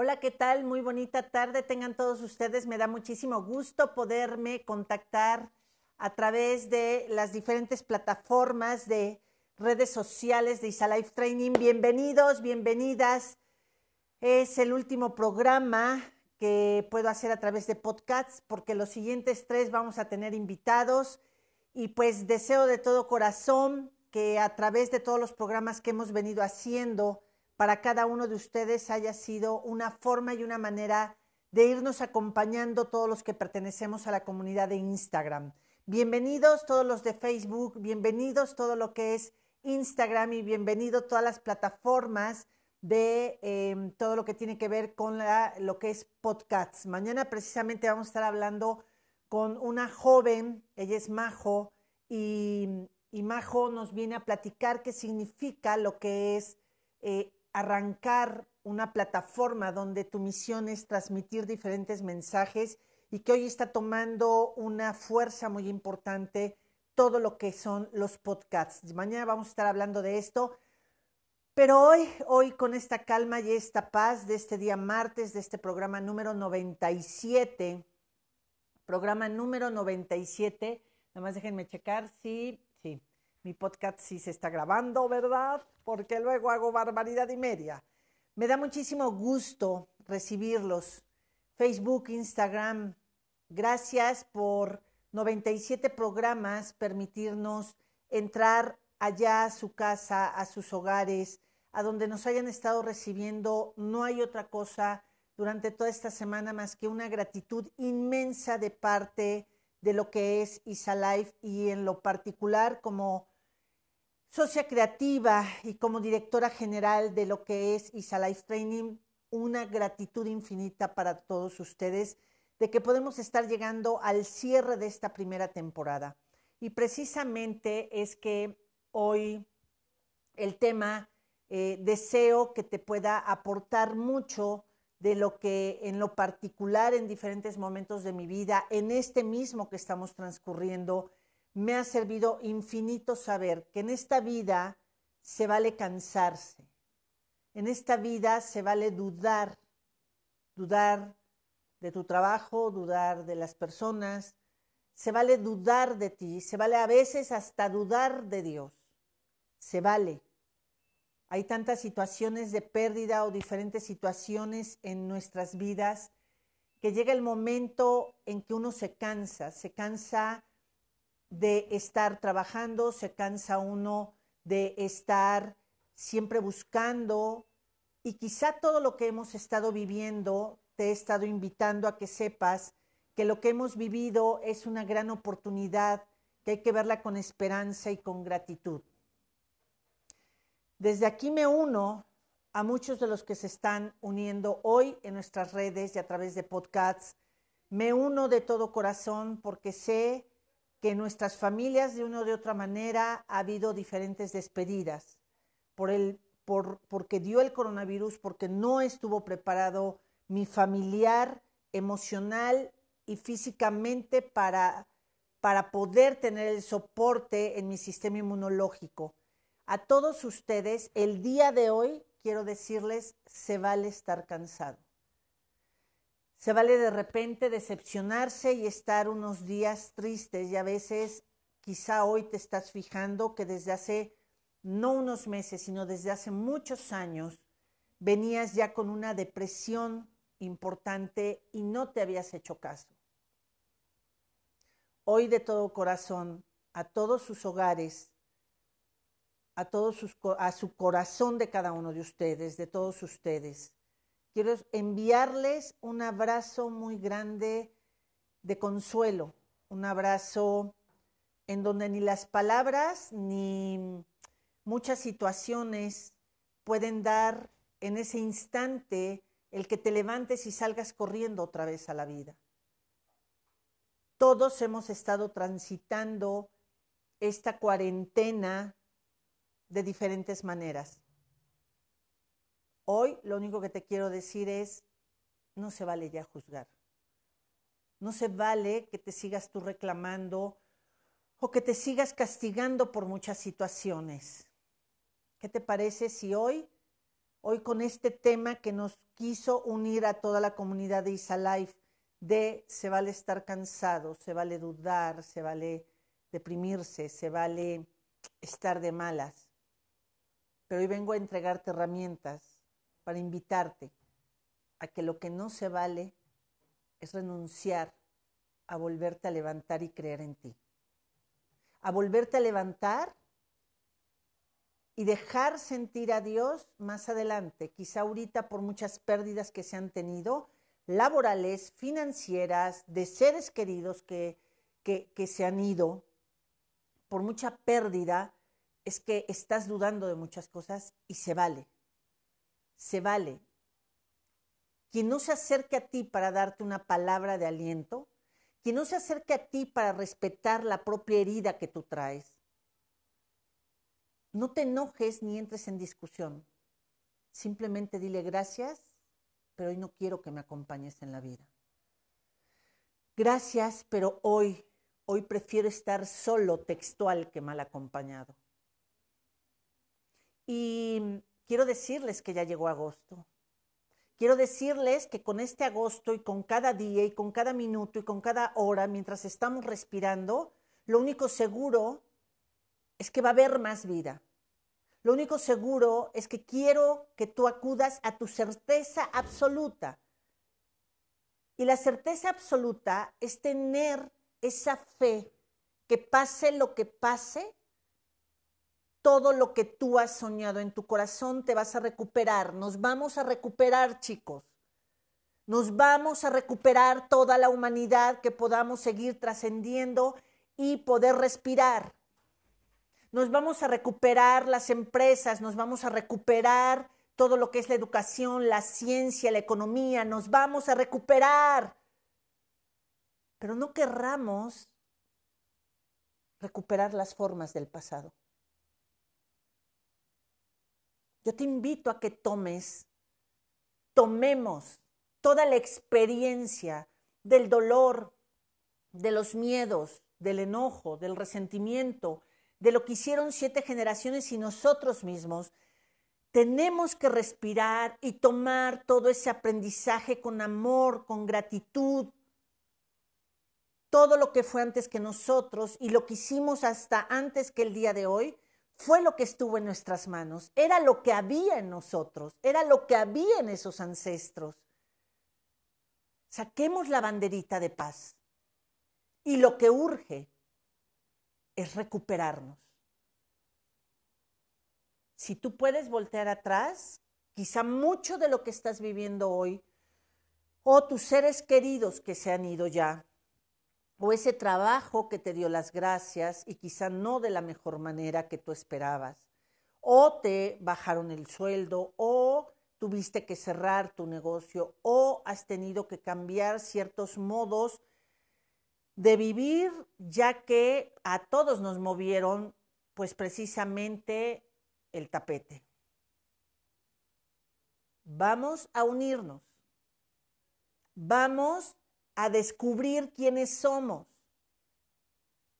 Hola, ¿qué tal? Muy bonita tarde tengan todos ustedes. Me da muchísimo gusto poderme contactar a través de las diferentes plataformas de redes sociales de Isalife Training. Bienvenidos, bienvenidas. Es el último programa que puedo hacer a través de podcasts porque los siguientes tres vamos a tener invitados y pues deseo de todo corazón que a través de todos los programas que hemos venido haciendo, para cada uno de ustedes haya sido una forma y una manera de irnos acompañando todos los que pertenecemos a la comunidad de Instagram. Bienvenidos todos los de Facebook, bienvenidos todo lo que es Instagram y bienvenido todas las plataformas de em, todo lo que tiene que ver con lo que es podcasts. Mañana precisamente vamos a estar hablando con una joven, ella es Majo, y, Majo nos viene a platicar qué significa lo que es eh, arrancar una plataforma donde tu misión es transmitir diferentes mensajes y que hoy está tomando una fuerza muy importante todo lo que son los podcasts. Mañana vamos a estar hablando de esto, pero hoy, hoy con esta calma y esta paz de este día martes, de este programa número 97, programa número 97, nada más déjenme checar si, mi podcast sí se está grabando, ¿verdad? Porque luego hago barbaridad y media. Me da muchísimo gusto recibirlos. Facebook, Instagram, gracias por 97 programas, permitirnos entrar allá a su casa, a sus hogares, a donde nos hayan estado recibiendo. No hay otra cosa durante toda esta semana más que una gratitud inmensa de parte de lo que es Isa Life y en lo particular como socia creativa y como directora general de lo que es Isa Life Training, una gratitud infinita para todos ustedes de que podemos estar llegando al cierre de esta primera temporada. Y precisamente es que hoy el tema eh, deseo que te pueda aportar mucho de lo que en lo particular en diferentes momentos de mi vida, en este mismo que estamos transcurriendo, me ha servido infinito saber que en esta vida se vale cansarse, en esta vida se vale dudar, dudar de tu trabajo, dudar de las personas, se vale dudar de ti, se vale a veces hasta dudar de Dios, se vale. Hay tantas situaciones de pérdida o diferentes situaciones en nuestras vidas que llega el momento en que uno se cansa, se cansa de estar trabajando, se cansa uno de estar siempre buscando y quizá todo lo que hemos estado viviendo, te he estado invitando a que sepas que lo que hemos vivido es una gran oportunidad, que hay que verla con esperanza y con gratitud. Desde aquí me uno a muchos de los que se están uniendo hoy en nuestras redes y a través de podcasts. Me uno de todo corazón porque sé que en nuestras familias de una o de otra manera ha habido diferentes despedidas por el, por, porque dio el coronavirus, porque no estuvo preparado mi familiar emocional y físicamente para, para poder tener el soporte en mi sistema inmunológico. A todos ustedes, el día de hoy, quiero decirles, se vale estar cansado. Se vale de repente decepcionarse y estar unos días tristes y a veces quizá hoy te estás fijando que desde hace no unos meses, sino desde hace muchos años, venías ya con una depresión importante y no te habías hecho caso. Hoy de todo corazón, a todos sus hogares, a, todos sus, a su corazón de cada uno de ustedes, de todos ustedes, quiero enviarles un abrazo muy grande de consuelo, un abrazo en donde ni las palabras ni muchas situaciones pueden dar en ese instante el que te levantes y salgas corriendo otra vez a la vida. Todos hemos estado transitando esta cuarentena de diferentes maneras. Hoy lo único que te quiero decir es, no se vale ya juzgar. No se vale que te sigas tú reclamando o que te sigas castigando por muchas situaciones. ¿Qué te parece si hoy hoy con este tema que nos quiso unir a toda la comunidad de Isa Life de se vale estar cansado, se vale dudar, se vale deprimirse, se vale estar de malas. Pero hoy vengo a entregarte herramientas para invitarte a que lo que no se vale es renunciar a volverte a levantar y creer en ti. A volverte a levantar y dejar sentir a Dios más adelante, quizá ahorita por muchas pérdidas que se han tenido, laborales, financieras, de seres queridos que, que, que se han ido, por mucha pérdida, es que estás dudando de muchas cosas y se vale. Se vale. Quien no se acerque a ti para darte una palabra de aliento, quien no se acerque a ti para respetar la propia herida que tú traes, no te enojes ni entres en discusión. Simplemente dile gracias, pero hoy no quiero que me acompañes en la vida. Gracias, pero hoy, hoy prefiero estar solo textual que mal acompañado. Y quiero decirles que ya llegó agosto. Quiero decirles que con este agosto y con cada día y con cada minuto y con cada hora, mientras estamos respirando, lo único seguro es que va a haber más vida. Lo único seguro es que quiero que tú acudas a tu certeza absoluta. Y la certeza absoluta es tener esa fe que pase lo que pase, todo lo que tú has soñado en tu corazón te vas a recuperar. Nos vamos a recuperar, chicos. Nos vamos a recuperar toda la humanidad que podamos seguir trascendiendo y poder respirar. Nos vamos a recuperar las empresas, nos vamos a recuperar todo lo que es la educación, la ciencia, la economía, nos vamos a recuperar. Pero no querramos recuperar las formas del pasado. Yo te invito a que tomes, tomemos toda la experiencia del dolor, de los miedos, del enojo, del resentimiento, de lo que hicieron siete generaciones y nosotros mismos. Tenemos que respirar y tomar todo ese aprendizaje con amor, con gratitud. Todo lo que fue antes que nosotros y lo que hicimos hasta antes que el día de hoy, fue lo que estuvo en nuestras manos, era lo que había en nosotros, era lo que había en esos ancestros. Saquemos la banderita de paz. Y lo que urge es recuperarnos. Si tú puedes voltear atrás, quizá mucho de lo que estás viviendo hoy, o tus seres queridos que se han ido ya, o ese trabajo que te dio las gracias y quizá no de la mejor manera que tú esperabas, o te bajaron el sueldo, o tuviste que cerrar tu negocio, o has tenido que cambiar ciertos modos de vivir, ya que a todos nos movieron, pues precisamente el tapete. Vamos a unirnos. Vamos a descubrir quiénes somos.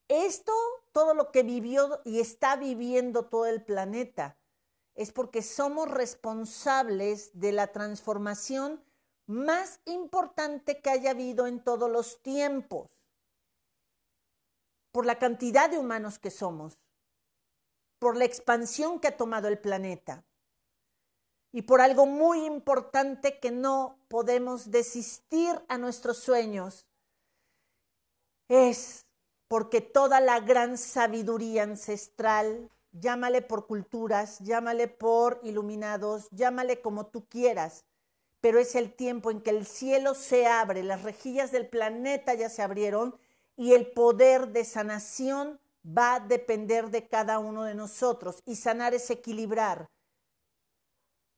Esto, todo lo que vivió y está viviendo todo el planeta, es porque somos responsables de la transformación más importante que haya habido en todos los tiempos, por la cantidad de humanos que somos, por la expansión que ha tomado el planeta y por algo muy importante que no podemos desistir a nuestros sueños. Es porque toda la gran sabiduría ancestral, llámale por culturas, llámale por iluminados, llámale como tú quieras, pero es el tiempo en que el cielo se abre, las rejillas del planeta ya se abrieron y el poder de sanación va a depender de cada uno de nosotros y sanar es equilibrar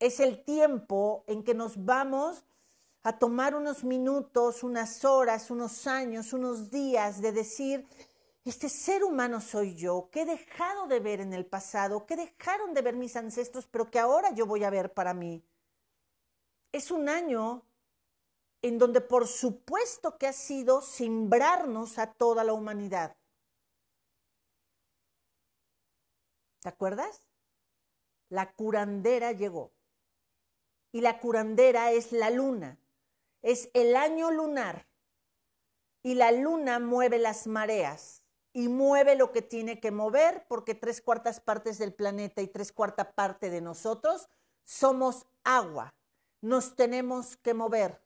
es el tiempo en que nos vamos a tomar unos minutos, unas horas, unos años, unos días de decir, este ser humano soy yo, que he dejado de ver en el pasado, que dejaron de ver mis ancestros, pero que ahora yo voy a ver para mí. Es un año en donde por supuesto que ha sido simbrarnos a toda la humanidad. ¿Te acuerdas? La curandera llegó y la curandera es la luna. Es el año lunar y la luna mueve las mareas y mueve lo que tiene que mover porque tres cuartas partes del planeta y tres cuartas parte de nosotros somos agua. Nos tenemos que mover.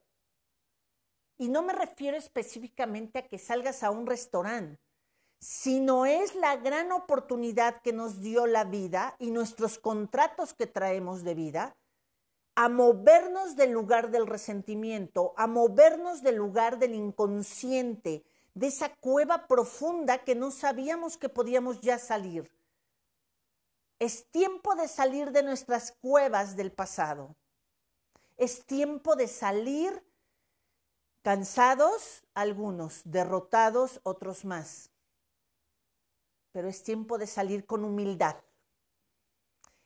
Y no me refiero específicamente a que salgas a un restaurante, sino es la gran oportunidad que nos dio la vida y nuestros contratos que traemos de vida a movernos del lugar del resentimiento, a movernos del lugar del inconsciente, de esa cueva profunda que no sabíamos que podíamos ya salir. Es tiempo de salir de nuestras cuevas del pasado. Es tiempo de salir cansados, algunos, derrotados, otros más. Pero es tiempo de salir con humildad.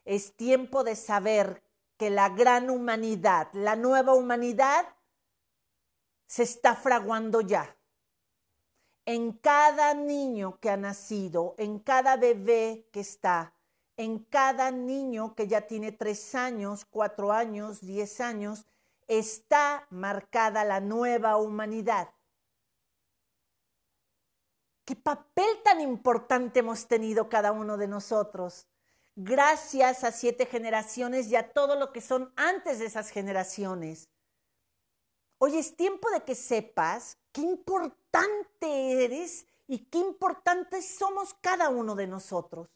Es tiempo de saber que la gran humanidad, la nueva humanidad, se está fraguando ya. En cada niño que ha nacido, en cada bebé que está, en cada niño que ya tiene tres años, cuatro años, diez años, está marcada la nueva humanidad. ¿Qué papel tan importante hemos tenido cada uno de nosotros? Gracias a siete generaciones y a todo lo que son antes de esas generaciones. Hoy es tiempo de que sepas qué importante eres y qué importantes somos cada uno de nosotros.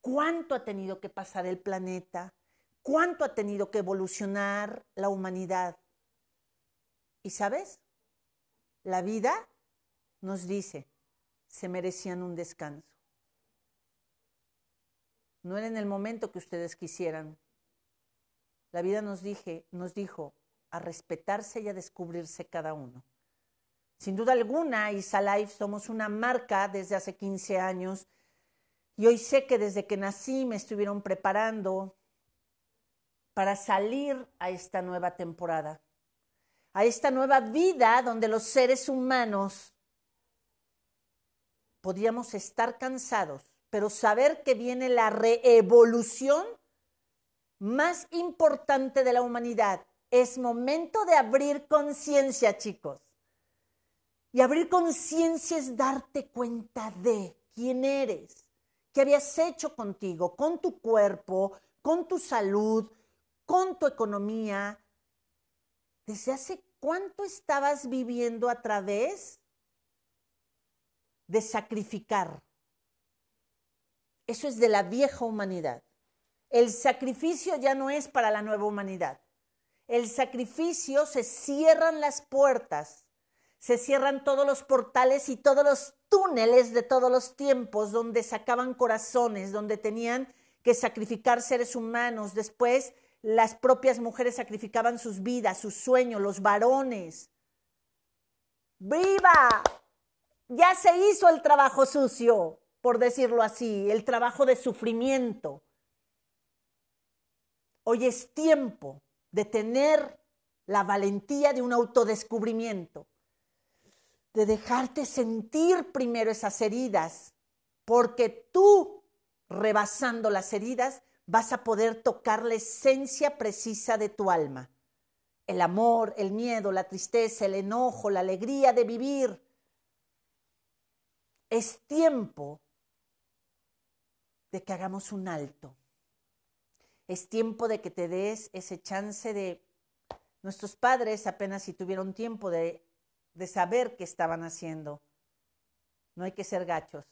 ¿Cuánto ha tenido que pasar el planeta? ¿Cuánto ha tenido que evolucionar la humanidad? ¿Y sabes? La vida nos dice, se merecían un descanso. No era en el momento que ustedes quisieran. La vida nos, nos dijo a respetarse y a descubrirse cada uno. Sin duda alguna, Isalife somos una marca desde hace 15 años y hoy sé que desde que nací me estuvieron preparando para salir a esta nueva temporada, a esta nueva vida donde los seres humanos podíamos estar cansados, pero saber que viene la reevolución más importante de la humanidad. Es momento de abrir conciencia, chicos. Y abrir conciencia es darte cuenta de quién eres, qué habías hecho contigo, con tu cuerpo, con tu salud, con tu economía. ¿Desde hace cuánto estabas viviendo a través de sacrificar? Eso es de la vieja humanidad. El sacrificio ya no es para la nueva humanidad. El sacrificio se cierran las puertas, se cierran todos los portales y todos los túneles de todos los tiempos donde sacaban corazones, donde tenían que sacrificar seres humanos. Después las propias mujeres sacrificaban sus vidas, sus sueños, los varones. ¡Viva! Ya se hizo el trabajo sucio por decirlo así, el trabajo de sufrimiento. Hoy es tiempo de tener la valentía de un autodescubrimiento, de dejarte sentir primero esas heridas, porque tú, rebasando las heridas, vas a poder tocar la esencia precisa de tu alma. El amor, el miedo, la tristeza, el enojo, la alegría de vivir. Es tiempo de que hagamos un alto. Es tiempo de que te des ese chance de... Nuestros padres apenas si tuvieron tiempo de, de saber qué estaban haciendo. No hay que ser gachos.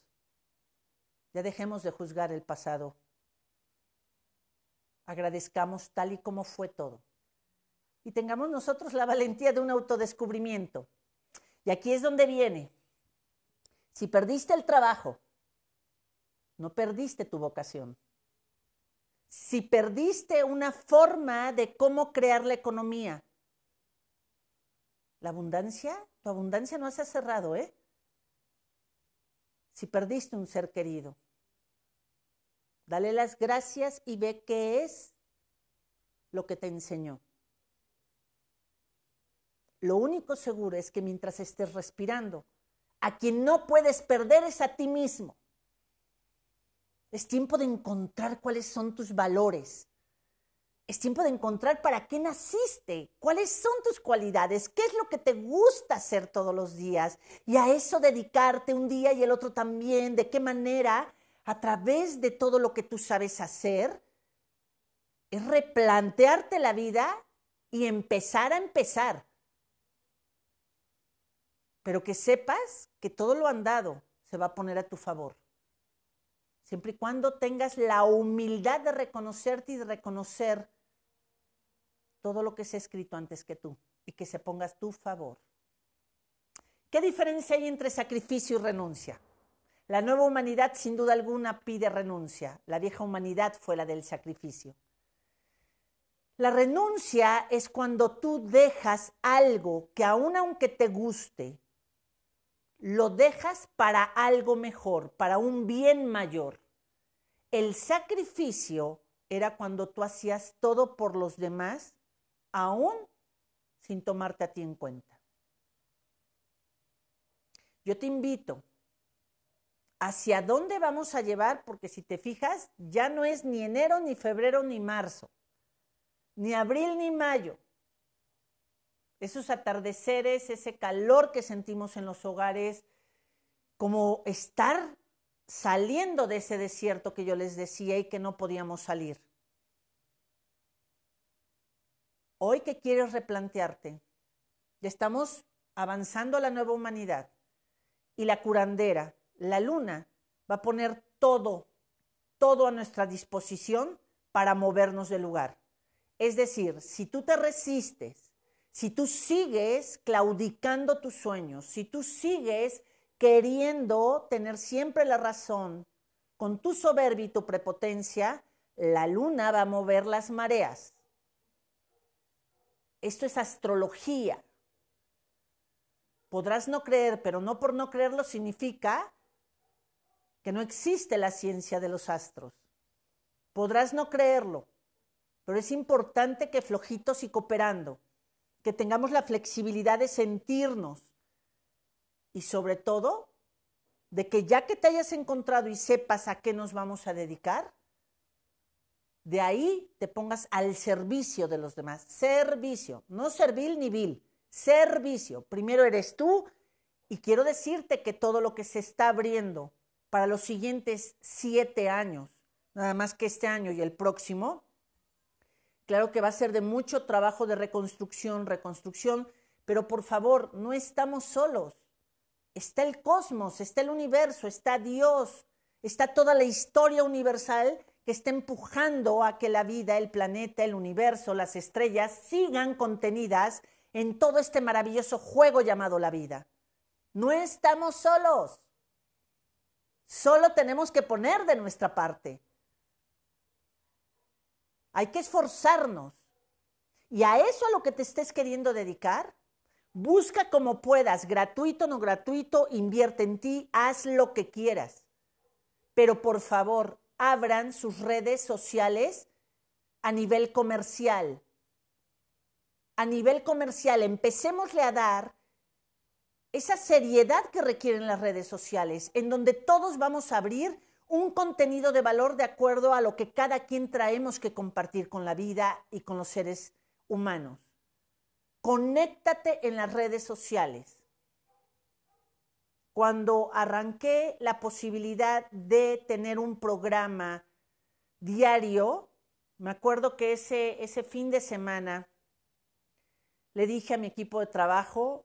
Ya dejemos de juzgar el pasado. Agradezcamos tal y como fue todo. Y tengamos nosotros la valentía de un autodescubrimiento. Y aquí es donde viene. Si perdiste el trabajo, no perdiste tu vocación. Si perdiste una forma de cómo crear la economía, la abundancia, tu abundancia no se ha cerrado, ¿eh? Si perdiste un ser querido, dale las gracias y ve qué es lo que te enseñó. Lo único seguro es que mientras estés respirando, a quien no puedes perder es a ti mismo. Es tiempo de encontrar cuáles son tus valores. es tiempo de encontrar para qué naciste, cuáles son tus cualidades, qué es lo que te gusta hacer todos los días y a eso dedicarte un día y el otro también, de qué manera a través de todo lo que tú sabes hacer, es replantearte la vida y empezar a empezar. Pero que sepas que todo lo andado se va a poner a tu favor. Siempre y cuando tengas la humildad de reconocerte y de reconocer todo lo que se ha escrito antes que tú y que se pongas tu favor. ¿Qué diferencia hay entre sacrificio y renuncia? La nueva humanidad sin duda alguna pide renuncia. La vieja humanidad fue la del sacrificio. La renuncia es cuando tú dejas algo que aun aunque te guste, lo dejas para algo mejor, para un bien mayor. El sacrificio era cuando tú hacías todo por los demás aún sin tomarte a ti en cuenta. Yo te invito, ¿hacia dónde vamos a llevar? Porque si te fijas, ya no es ni enero, ni febrero, ni marzo, ni abril, ni mayo. Esos atardeceres, ese calor que sentimos en los hogares, como estar saliendo de ese desierto que yo les decía y que no podíamos salir. Hoy que quieres replantearte, ya estamos avanzando a la nueva humanidad y la curandera, la luna, va a poner todo, todo a nuestra disposición para movernos del lugar. Es decir, si tú te resistes, si tú sigues claudicando tus sueños, si tú sigues queriendo tener siempre la razón con tu soberbia y tu prepotencia, la luna va a mover las mareas. Esto es astrología. Podrás no creer, pero no por no creerlo significa que no existe la ciencia de los astros. Podrás no creerlo, pero es importante que flojitos y cooperando, que tengamos la flexibilidad de sentirnos y sobre todo de que ya que te hayas encontrado y sepas a qué nos vamos a dedicar, de ahí te pongas al servicio de los demás. Servicio, no servil ni vil, servicio. Primero eres tú y quiero decirte que todo lo que se está abriendo para los siguientes siete años, nada más que este año y el próximo, claro que va a ser de mucho trabajo de reconstrucción, reconstrucción, pero por favor, no estamos solos. Está el cosmos, está el universo, está Dios, está toda la historia universal que está empujando a que la vida, el planeta, el universo, las estrellas sigan contenidas en todo este maravilloso juego llamado la vida. No estamos solos. Solo tenemos que poner de nuestra parte. Hay que esforzarnos. Y a eso a lo que te estés queriendo dedicar, busca como puedas, gratuito no gratuito, invierte en ti, haz lo que quieras. Pero por favor, abran sus redes sociales a nivel comercial. A nivel comercial, empecémosle a dar esa seriedad que requieren las redes sociales, en donde todos vamos a abrir un contenido de valor de acuerdo a lo que cada quien traemos que compartir con la vida y con los seres humanos. Conéctate en las redes sociales cuando arranqué la posibilidad de tener un programa diario, me acuerdo que ese, ese fin de semana le dije a mi equipo de trabajo,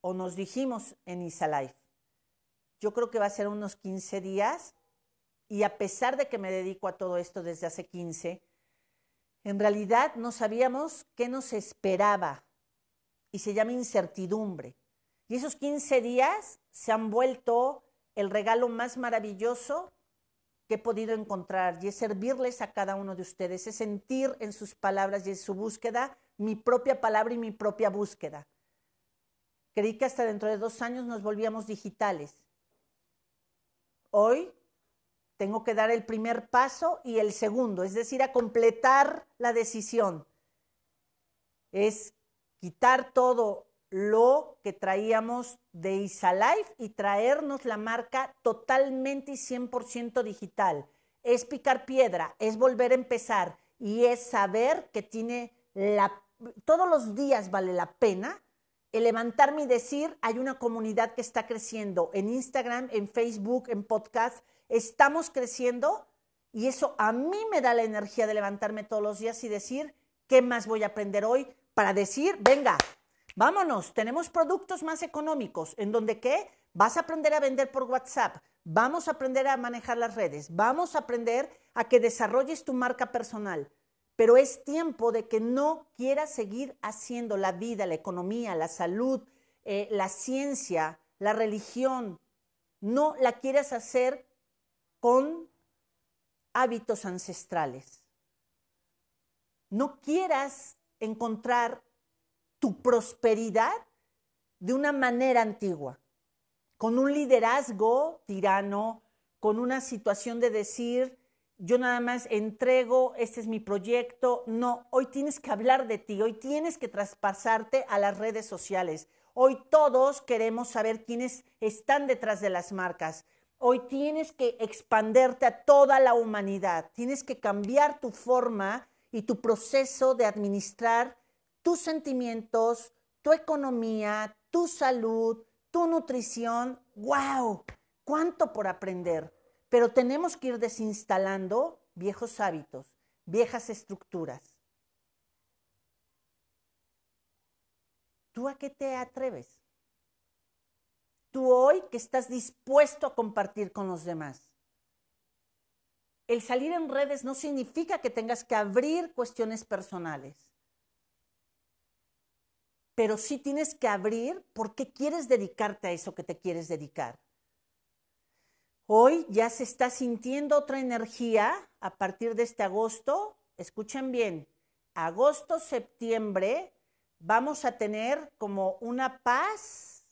o nos dijimos en Isalife, yo creo que va a ser unos 15 días, y a pesar de que me dedico a todo esto desde hace 15, en realidad no sabíamos qué nos esperaba, y se llama incertidumbre. Y esos 15 días se han vuelto el regalo más maravilloso que he podido encontrar y es servirles a cada uno de ustedes, es sentir en sus palabras y en su búsqueda mi propia palabra y mi propia búsqueda. Creí que hasta dentro de dos años nos volvíamos digitales. Hoy tengo que dar el primer paso y el segundo, es decir, a completar la decisión. Es quitar todo lo que traíamos de Isalife y traernos la marca totalmente y 100% digital. Es picar piedra, es volver a empezar y es saber que tiene la, todos los días vale la pena el levantarme y decir, hay una comunidad que está creciendo en Instagram, en Facebook, en podcast, estamos creciendo y eso a mí me da la energía de levantarme todos los días y decir, ¿qué más voy a aprender hoy? Para decir, venga, vámonos, tenemos productos más económicos, en donde qué? Vas a aprender a vender por WhatsApp, vamos a aprender a manejar las redes, vamos a aprender a que desarrolles tu marca personal. Pero es tiempo de que no quieras seguir haciendo la vida, la economía, la salud, eh, la ciencia, la religión, no la quieras hacer con hábitos ancestrales. No quieras encontrar tu prosperidad de una manera antigua, con un liderazgo tirano, con una situación de decir, yo nada más entrego, este es mi proyecto. No, hoy tienes que hablar de ti, hoy tienes que traspasarte a las redes sociales. Hoy todos queremos saber quiénes están detrás de las marcas. Hoy tienes que expanderte a toda la humanidad. Tienes que cambiar tu forma y tu proceso de administrar tus sentimientos, tu economía, tu salud, tu nutrición. ¡Wow! ¿Cuánto por aprender? Pero tenemos que ir desinstalando viejos hábitos, viejas estructuras. ¿Tú a qué te atreves? Tú hoy que estás dispuesto a compartir con los demás. El salir en redes no significa que tengas que abrir cuestiones personales, pero sí tienes que abrir porque quieres dedicarte a eso que te quieres dedicar. Hoy ya se está sintiendo otra energía a partir de este agosto. Escuchen bien, agosto, septiembre, vamos a tener como una paz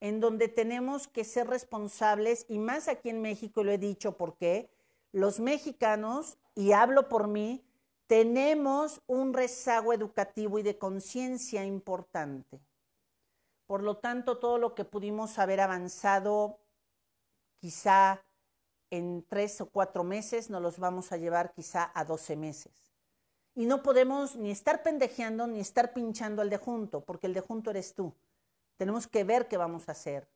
en donde tenemos que ser responsables, y más aquí en México lo he dicho porque los mexicanos, y hablo por mí, tenemos un rezago educativo y de conciencia importante. Por lo tanto, todo lo que pudimos haber avanzado quizá en tres o cuatro meses nos los vamos a llevar quizá a doce meses. Y no podemos ni estar pendejeando ni estar pinchando al de junto, porque el de junto eres tú. Tenemos que ver qué vamos a hacer.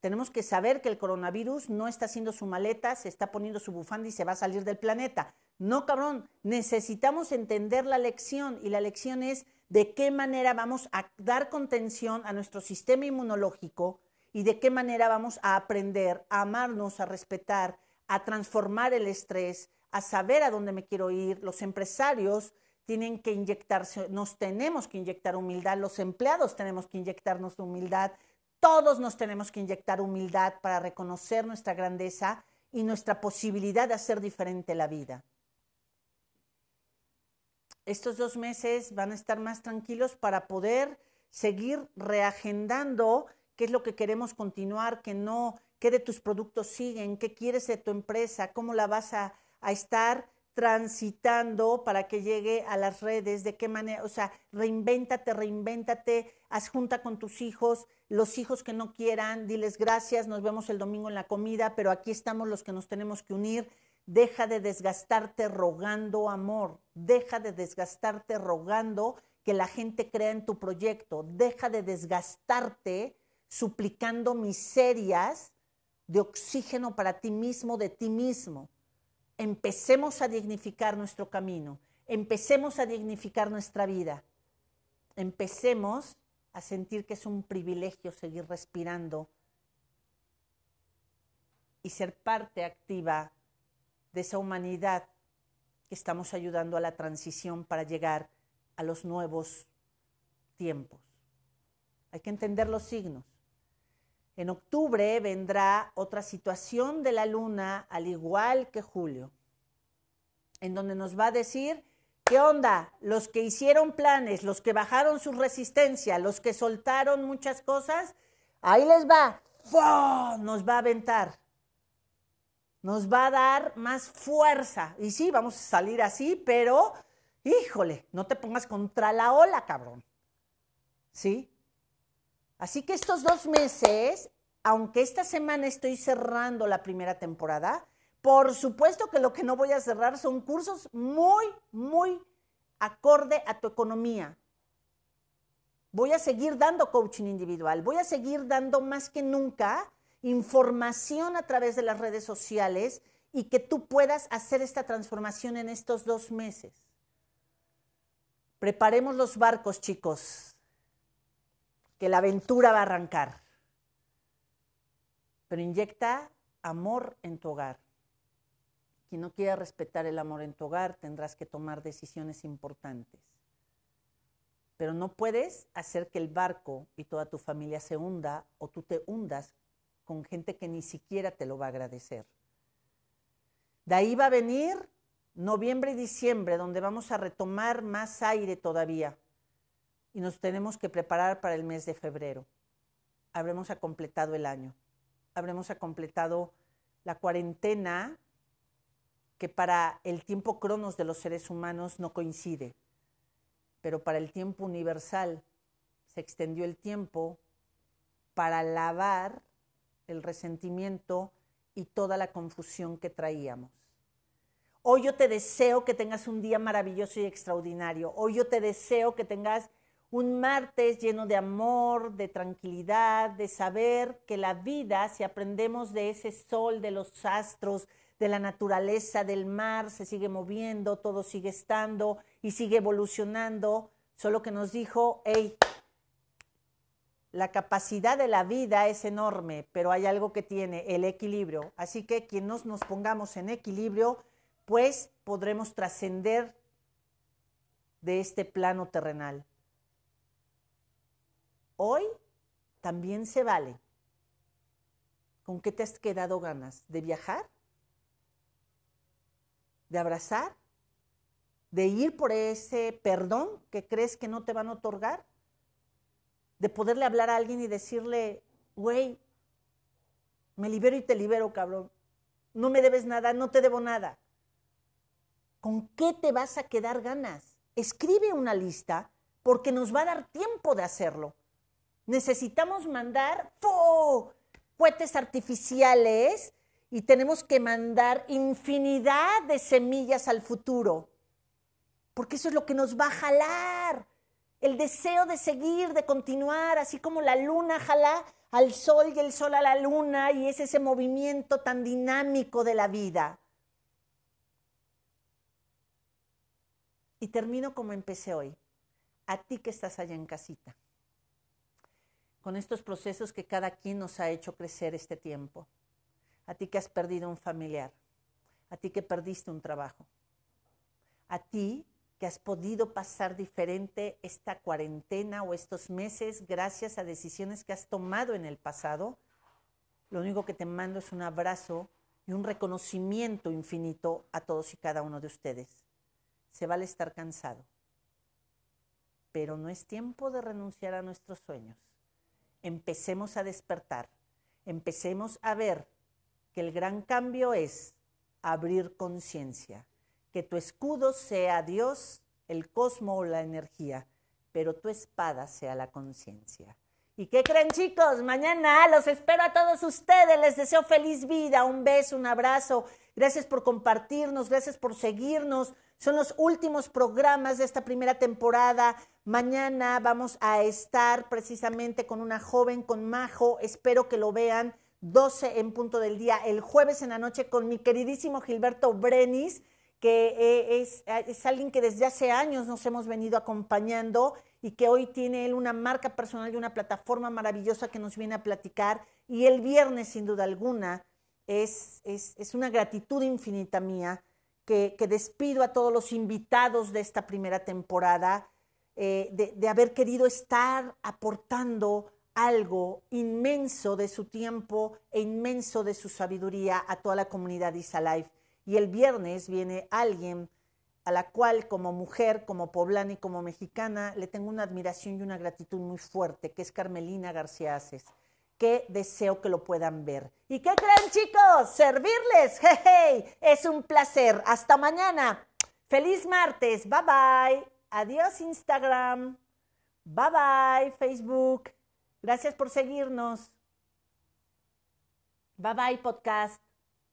Tenemos que saber que el coronavirus no está haciendo su maleta, se está poniendo su bufanda y se va a salir del planeta. No, cabrón, necesitamos entender la lección y la lección es de qué manera vamos a dar contención a nuestro sistema inmunológico y de qué manera vamos a aprender a amarnos, a respetar, a transformar el estrés, a saber a dónde me quiero ir. Los empresarios tienen que inyectarse, nos tenemos que inyectar humildad, los empleados tenemos que inyectarnos humildad, todos nos tenemos que inyectar humildad para reconocer nuestra grandeza y nuestra posibilidad de hacer diferente la vida. Estos dos meses van a estar más tranquilos para poder seguir reagendando qué es lo que queremos continuar, qué no, qué de tus productos siguen, qué quieres de tu empresa, cómo la vas a, estar transitando para que llegue a las redes, de qué manera, o sea, reinvéntate, reinvéntate, haz junta con tus hijos, los hijos que no quieran, diles gracias, nos vemos el domingo en la comida, pero aquí estamos los que nos tenemos que unir. Deja de desgastarte rogando amor, deja de desgastarte rogando que la gente crea en tu proyecto, deja de desgastarte suplicando miserias de oxígeno para ti mismo, de ti mismo. Empecemos a dignificar nuestro camino, empecemos a dignificar nuestra vida, empecemos a sentir que es un privilegio seguir respirando y ser parte activa de esa humanidad que estamos ayudando a la transición para llegar a los nuevos tiempos. Hay que entender los signos. En octubre vendrá otra situación de la luna, al igual que julio, en donde nos va a decir, ¿qué onda? Los que hicieron planes, los que bajaron su resistencia, los que soltaron muchas cosas, ahí les va, nos va a aventar, nos va a dar más fuerza. Y sí, vamos a salir así, pero, híjole, no te pongas contra la ola, cabrón. ¿Sí? Así que estos dos meses, aunque esta semana estoy cerrando la primera temporada, Por supuesto que lo que no voy a cerrar son cursos muy, muy acorde a tu economía. Voy a seguir dando coaching individual, voy a seguir dando más que nunca información a través de las redes sociales y que tú puedas hacer esta transformación en estos dos meses. Preparemos los barcos, chicos, que la aventura va a arrancar. Pero inyecta amor en tu hogar. Quien no quiera respetar el amor en tu hogar, tendrás que tomar decisiones importantes. Pero no puedes hacer que el barco y toda tu familia se hunda o tú te hundas con gente que ni siquiera te lo va a agradecer. De ahí va a venir noviembre y diciembre, donde vamos a retomar más aire todavía. Y nos tenemos que preparar para el mes de febrero. Habremos completado el año. Habremos completado la cuarentena que para el tiempo cronos de los seres humanos no coincide pero para el tiempo universal se extendió el tiempo para lavar el resentimiento y toda la confusión que traíamos. Hoy yo te deseo que tengas un día maravilloso y extraordinario. Hoy yo te deseo que tengas un martes lleno de amor, de tranquilidad, de saber que la vida, si aprendemos de ese sol, de los astros, de la naturaleza, del mar, se sigue moviendo, todo sigue estando y sigue evolucionando, solo que nos dijo, hey, la capacidad de la vida es enorme, pero hay algo que tiene, el equilibrio. Así que quien nos, nos pongamos en equilibrio, pues podremos trascender de este plano terrenal. Hoy también se vale. ¿Con qué te has quedado ganas? ¿De viajar? de abrazar, de ir por ese perdón que crees que no te van a otorgar, de poderle hablar a alguien y decirle, güey, me libero y te libero, cabrón. No me debes nada, no te debo nada. ¿Con qué te vas a quedar ganas? Escribe una lista porque nos va a dar tiempo de hacerlo. Necesitamos mandar ¡fo! cohetes artificiales y tenemos que mandar infinidad de semillas al futuro, porque eso es lo que nos va a jalar. El deseo de seguir, de continuar, así como la luna jala al sol y el sol a la luna, y es ese movimiento tan dinámico de la vida. Y termino como empecé hoy. A ti que estás allá en casita, con estos procesos que cada quien nos ha hecho crecer este tiempo a ti que has perdido un familiar, a ti que perdiste un trabajo, a ti que has podido pasar diferente esta cuarentena o estos meses gracias a decisiones que has tomado en el pasado, lo único que te mando es un abrazo y un reconocimiento infinito a todos y cada uno de ustedes. Se vale estar cansado, pero no es tiempo de renunciar a nuestros sueños. Empecemos a despertar, empecemos a ver que el gran cambio es abrir conciencia, que tu escudo sea Dios, el cosmos o la energía, pero tu espada sea la conciencia. ¿Y qué creen chicos? Mañana los espero a todos ustedes, les deseo feliz vida, un beso, un abrazo, gracias por compartirnos, gracias por seguirnos. Son los últimos programas de esta primera temporada. Mañana vamos a estar precisamente con una joven, con Majo, espero que lo vean 12 en punto del día, el jueves en la noche con mi queridísimo Gilberto Brenis, que eh, es, es, alguien que desde hace años nos hemos venido acompañando y que hoy tiene él una marca personal y una plataforma maravillosa que nos viene a platicar. Y el viernes, sin duda alguna, es, es, es una gratitud infinita mía que, despido a todos los invitados de esta primera temporada, eh, de, haber querido estar aportando algo inmenso de su tiempo e inmenso de su sabiduría a toda la comunidad Isalife. Y el viernes viene alguien a la cual como mujer, como poblana y como mexicana le tengo una admiración y una gratitud muy fuerte, que es Carmelina García Aces, que deseo que lo puedan ver. ¿Y qué creen chicos? Servirles. Hey, es un placer. Hasta mañana. Feliz martes. Bye bye. Adiós Instagram. Bye bye Facebook. Gracias por seguirnos. Bye bye podcast.